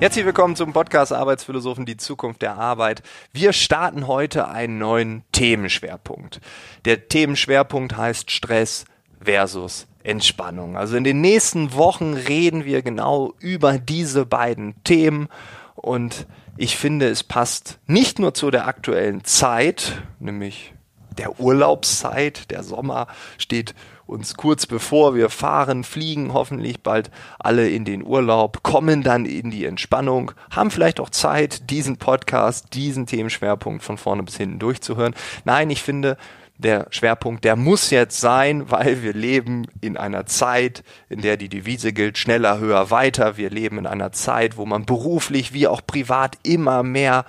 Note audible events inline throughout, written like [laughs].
Herzlich willkommen zum Podcast Arbeitsphilosophen, die Zukunft der Arbeit. Wir starten heute einen neuen Themenschwerpunkt. Der Themenschwerpunkt heißt Stress versus Entspannung. Also in den nächsten Wochen reden wir genau über diese beiden Themen und ich finde, es passt nicht nur zu der aktuellen Zeit, nämlich der Urlaubszeit, der Sommer steht uns kurz bevor wir fahren, fliegen hoffentlich bald alle in den Urlaub, kommen dann in die Entspannung, haben vielleicht auch Zeit, diesen Podcast, diesen Themenschwerpunkt von vorne bis hinten durchzuhören. Nein, ich finde, der Schwerpunkt, der muss jetzt sein, weil wir leben in einer Zeit, in der die Devise gilt, schneller, höher, weiter. Wir leben in einer Zeit, wo man beruflich wie auch privat immer mehr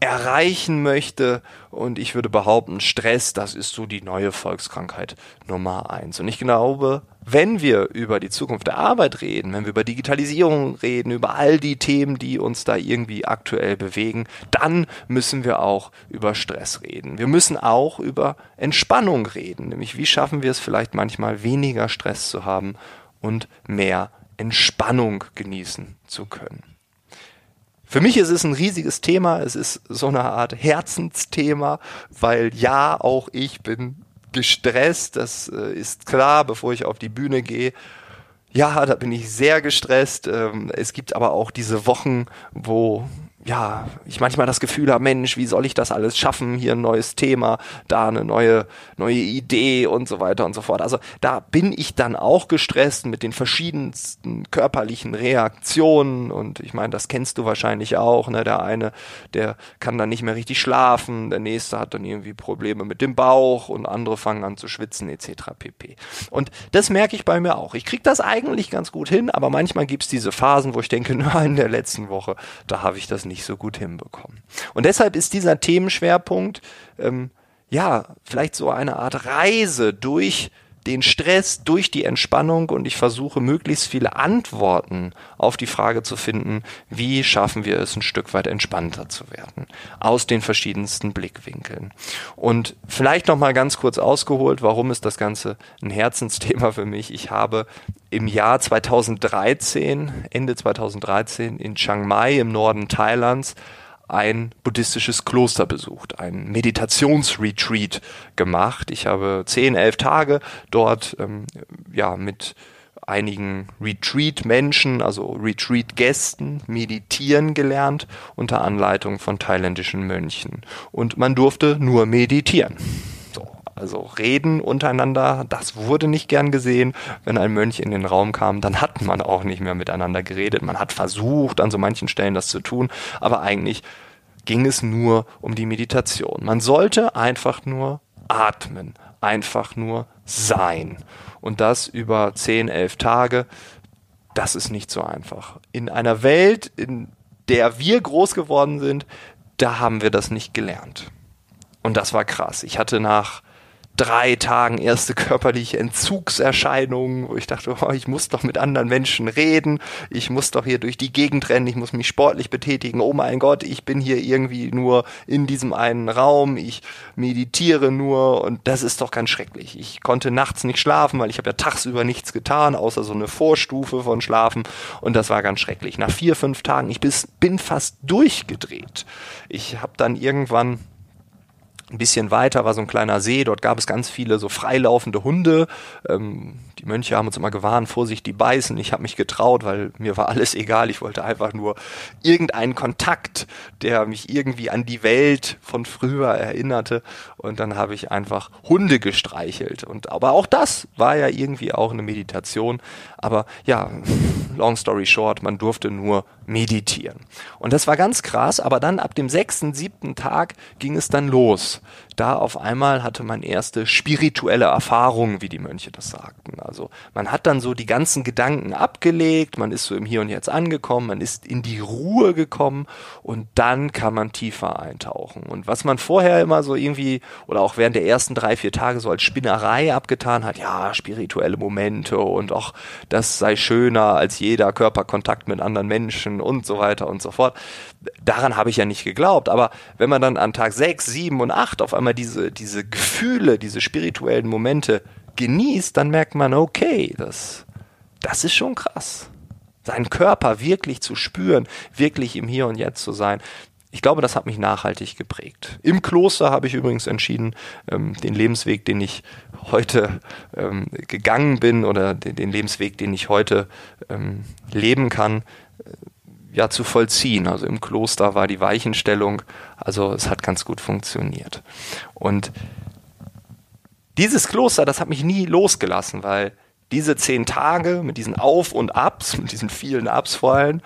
erreichen möchte. Und ich würde behaupten, Stress, das ist so die neue Volkskrankheit Nummer eins. Und ich glaube, wenn wir über die Zukunft der Arbeit reden, wenn wir über Digitalisierung reden, über all die Themen, die uns da irgendwie aktuell bewegen, dann müssen wir auch über Stress reden. Wir müssen auch über Entspannung reden, nämlich wie schaffen wir es vielleicht manchmal weniger Stress zu haben und mehr Entspannung genießen zu können. Für mich ist es ein riesiges Thema. Es ist so eine Art Herzensthema, weil ja, auch ich bin gestresst. Das äh, ist klar, bevor ich auf die Bühne gehe. Ja, da bin ich sehr gestresst. Ähm, es gibt aber auch diese Wochen, wo ja, ich manchmal das Gefühl habe, Mensch, wie soll ich das alles schaffen? Hier ein neues Thema, da eine neue, neue Idee und so weiter und so fort. Also da bin ich dann auch gestresst mit den verschiedensten körperlichen Reaktionen und ich meine, das kennst du wahrscheinlich auch, ne? Der eine, der kann dann nicht mehr richtig schlafen, der nächste hat dann irgendwie Probleme mit dem Bauch und andere fangen an zu schwitzen etc. pp. Und das merke ich bei mir auch. Ich kriege das eigentlich ganz gut hin, aber manchmal gibt es diese Phasen, wo ich denke, [laughs] na, in der letzten Woche, da habe ich das nicht so gut hinbekommen. Und deshalb ist dieser Themenschwerpunkt ähm, ja vielleicht so eine Art Reise durch den Stress durch die Entspannung und ich versuche möglichst viele Antworten auf die Frage zu finden, wie schaffen wir es ein Stück weit entspannter zu werden aus den verschiedensten Blickwinkeln. Und vielleicht noch mal ganz kurz ausgeholt, warum ist das ganze ein Herzensthema für mich? Ich habe im Jahr 2013, Ende 2013 in Chiang Mai im Norden Thailands ein buddhistisches Kloster besucht, ein Meditationsretreat gemacht. Ich habe zehn, elf Tage dort ähm, ja mit einigen Retreat-Menschen, also Retreat-Gästen, meditieren gelernt unter Anleitung von thailändischen Mönchen. Und man durfte nur meditieren. Also reden untereinander, das wurde nicht gern gesehen. Wenn ein Mönch in den Raum kam, dann hat man auch nicht mehr miteinander geredet. Man hat versucht, an so manchen Stellen das zu tun, aber eigentlich ging es nur um die Meditation. Man sollte einfach nur atmen, einfach nur sein. Und das über 10, 11 Tage, das ist nicht so einfach. In einer Welt, in der wir groß geworden sind, da haben wir das nicht gelernt. Und das war krass. Ich hatte nach drei Tagen erste körperliche Entzugserscheinungen, wo ich dachte, oh, ich muss doch mit anderen Menschen reden, ich muss doch hier durch die Gegend rennen, ich muss mich sportlich betätigen, oh mein Gott, ich bin hier irgendwie nur in diesem einen Raum, ich meditiere nur und das ist doch ganz schrecklich. Ich konnte nachts nicht schlafen, weil ich habe ja tagsüber nichts getan, außer so eine Vorstufe von Schlafen und das war ganz schrecklich. Nach vier, fünf Tagen, ich bin fast durchgedreht. Ich habe dann irgendwann ein bisschen weiter war so ein kleiner See, dort gab es ganz viele so freilaufende Hunde. Ähm, die Mönche haben uns immer gewarnt, Vorsicht, die beißen. Ich habe mich getraut, weil mir war alles egal. Ich wollte einfach nur irgendeinen Kontakt, der mich irgendwie an die Welt von früher erinnerte. Und dann habe ich einfach Hunde gestreichelt. Und aber auch das war ja irgendwie auch eine Meditation. Aber ja, long story short, man durfte nur meditieren. Und das war ganz krass, aber dann ab dem sechsten, siebten Tag ging es dann los. Da auf einmal hatte man erste spirituelle Erfahrungen, wie die Mönche das sagten. Also man hat dann so die ganzen Gedanken abgelegt, man ist so im Hier und Jetzt angekommen, man ist in die Ruhe gekommen und dann kann man tiefer eintauchen. Und was man vorher immer so irgendwie oder auch während der ersten drei, vier Tage so als Spinnerei abgetan hat, ja, spirituelle Momente und auch das sei schöner als jeder Körperkontakt mit anderen Menschen und so weiter und so fort. Daran habe ich ja nicht geglaubt. Aber wenn man dann an Tag sechs, sieben und acht auf einmal diese, diese Gefühle, diese spirituellen Momente genießt, dann merkt man, okay, das, das ist schon krass. seinen Körper wirklich zu spüren, wirklich im Hier und Jetzt zu sein. Ich glaube, das hat mich nachhaltig geprägt. Im Kloster habe ich übrigens entschieden, ähm, den Lebensweg, den ich heute ähm, gegangen bin oder den, den, Lebensweg, den ich heute ähm, leben kann, ja, zu vollziehen. Also im Kloster war die Weichenstellung, also es hat ganz gut funktioniert. Und dieses Kloster, das hat mich nie losgelassen, weil diese zehn Tage mit diesen Auf und Abs, mit diesen vielen Abs vor allem,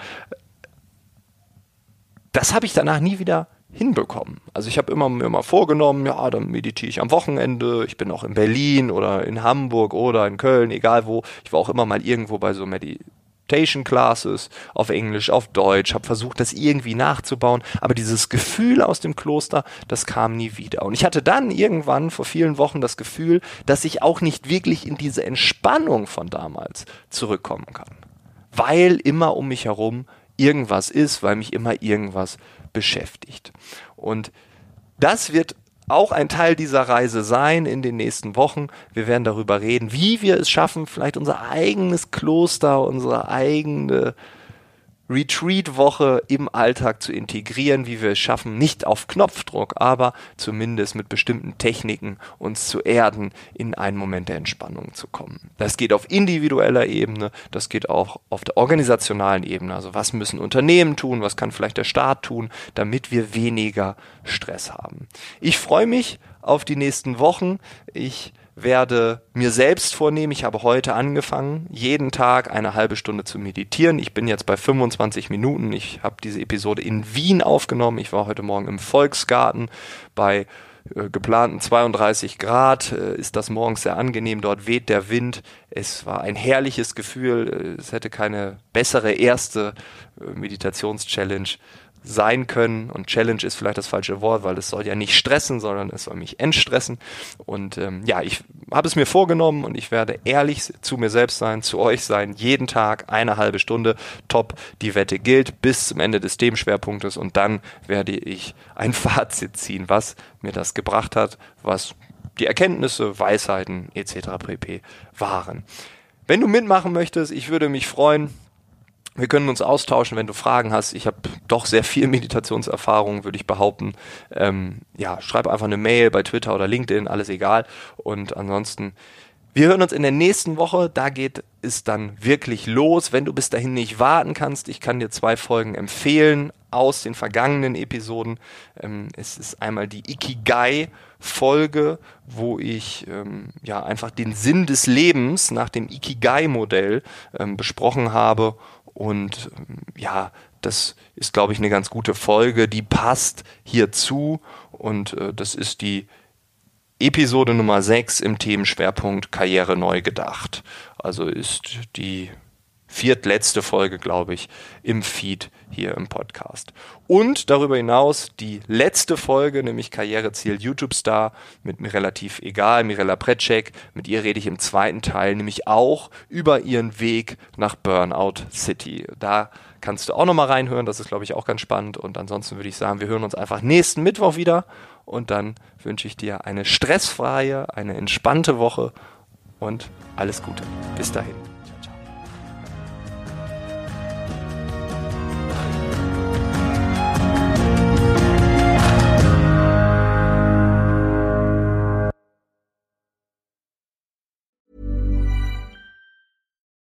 das habe ich danach nie wieder hinbekommen. Also ich habe immer mir mal vorgenommen, ja, dann meditiere ich am Wochenende, ich bin auch in Berlin oder in Hamburg oder in Köln, egal wo. Ich war auch immer mal irgendwo bei so Meditation Classes auf Englisch, auf Deutsch, habe versucht, das irgendwie nachzubauen, aber dieses Gefühl aus dem Kloster, das kam nie wieder. Und ich hatte dann irgendwann vor vielen Wochen das Gefühl, dass ich auch nicht wirklich in diese Entspannung von damals zurückkommen kann. Weil immer um mich herum irgendwas ist, weil mich immer irgendwas beschäftigt. Und das wird auch ein Teil dieser Reise sein in den nächsten Wochen. Wir werden darüber reden, wie wir es schaffen, vielleicht unser eigenes Kloster, unsere eigene Retreat-Woche im Alltag zu integrieren, wie wir es schaffen, nicht auf Knopfdruck, aber zumindest mit bestimmten Techniken uns zu erden, in einen Moment der Entspannung zu kommen. Das geht auf individueller Ebene, das geht auch auf der organisationalen Ebene. Also was müssen Unternehmen tun, was kann vielleicht der Staat tun, damit wir weniger Stress haben. Ich freue mich auf die nächsten Wochen. Ich werde mir selbst vornehmen, ich habe heute angefangen, jeden Tag eine halbe Stunde zu meditieren. Ich bin jetzt bei 25 Minuten. Ich habe diese Episode in Wien aufgenommen. Ich war heute Morgen im Volksgarten bei äh, geplanten 32 Grad äh, ist das morgens sehr angenehm. Dort weht der Wind. Es war ein herrliches Gefühl. Äh, es hätte keine bessere erste Meditationschallenge sein können. Und Challenge ist vielleicht das falsche Wort, weil es soll ja nicht stressen, sondern es soll mich entstressen. Und ähm, ja, ich habe es mir vorgenommen und ich werde ehrlich zu mir selbst sein, zu euch sein, jeden Tag eine halbe Stunde. Top, die Wette gilt bis zum Ende des Themenschwerpunktes und dann werde ich ein [laughs] Fazit ziehen, was mir das gebracht hat, was die Erkenntnisse, Weisheiten etc. pp. waren. Wenn du mitmachen möchtest, ich würde mich freuen, wir können uns austauschen, wenn du Fragen hast. Ich habe doch sehr viel [laughs] Meditationserfahrung, würde ich behaupten. Ähm, ja, schreib einfach eine Mail bei Twitter oder LinkedIn, alles egal. Und ansonsten, wir hören uns in der nächsten Woche. Da geht es dann wirklich los. Wenn du bis dahin nicht warten kannst, ich kann dir zwei Folgen empfehlen aus den vergangenen Episoden. Ähm, es ist einmal die Ikigai Folge, wo ich ähm, ja einfach den Sinn des Lebens nach dem Ikigai-Modell ähm, besprochen habe und ja, das ist, glaube ich, eine ganz gute Folge, die passt hierzu und äh, das ist die Episode Nummer 6 im Themenschwerpunkt Karriere neu gedacht. Also ist die viertletzte Folge, glaube ich, im Feed hier im Podcast. Und darüber hinaus die letzte Folge, nämlich Karriereziel YouTube-Star mit mir relativ egal, Mirella Pretschek. Mit ihr rede ich im zweiten Teil, nämlich auch über ihren Weg nach Burnout City. Da kannst du auch nochmal reinhören, das ist, glaube ich, auch ganz spannend. Und ansonsten würde ich sagen, wir hören uns einfach nächsten Mittwoch wieder. Und dann wünsche ich dir eine stressfreie, eine entspannte Woche und alles Gute. Bis dahin.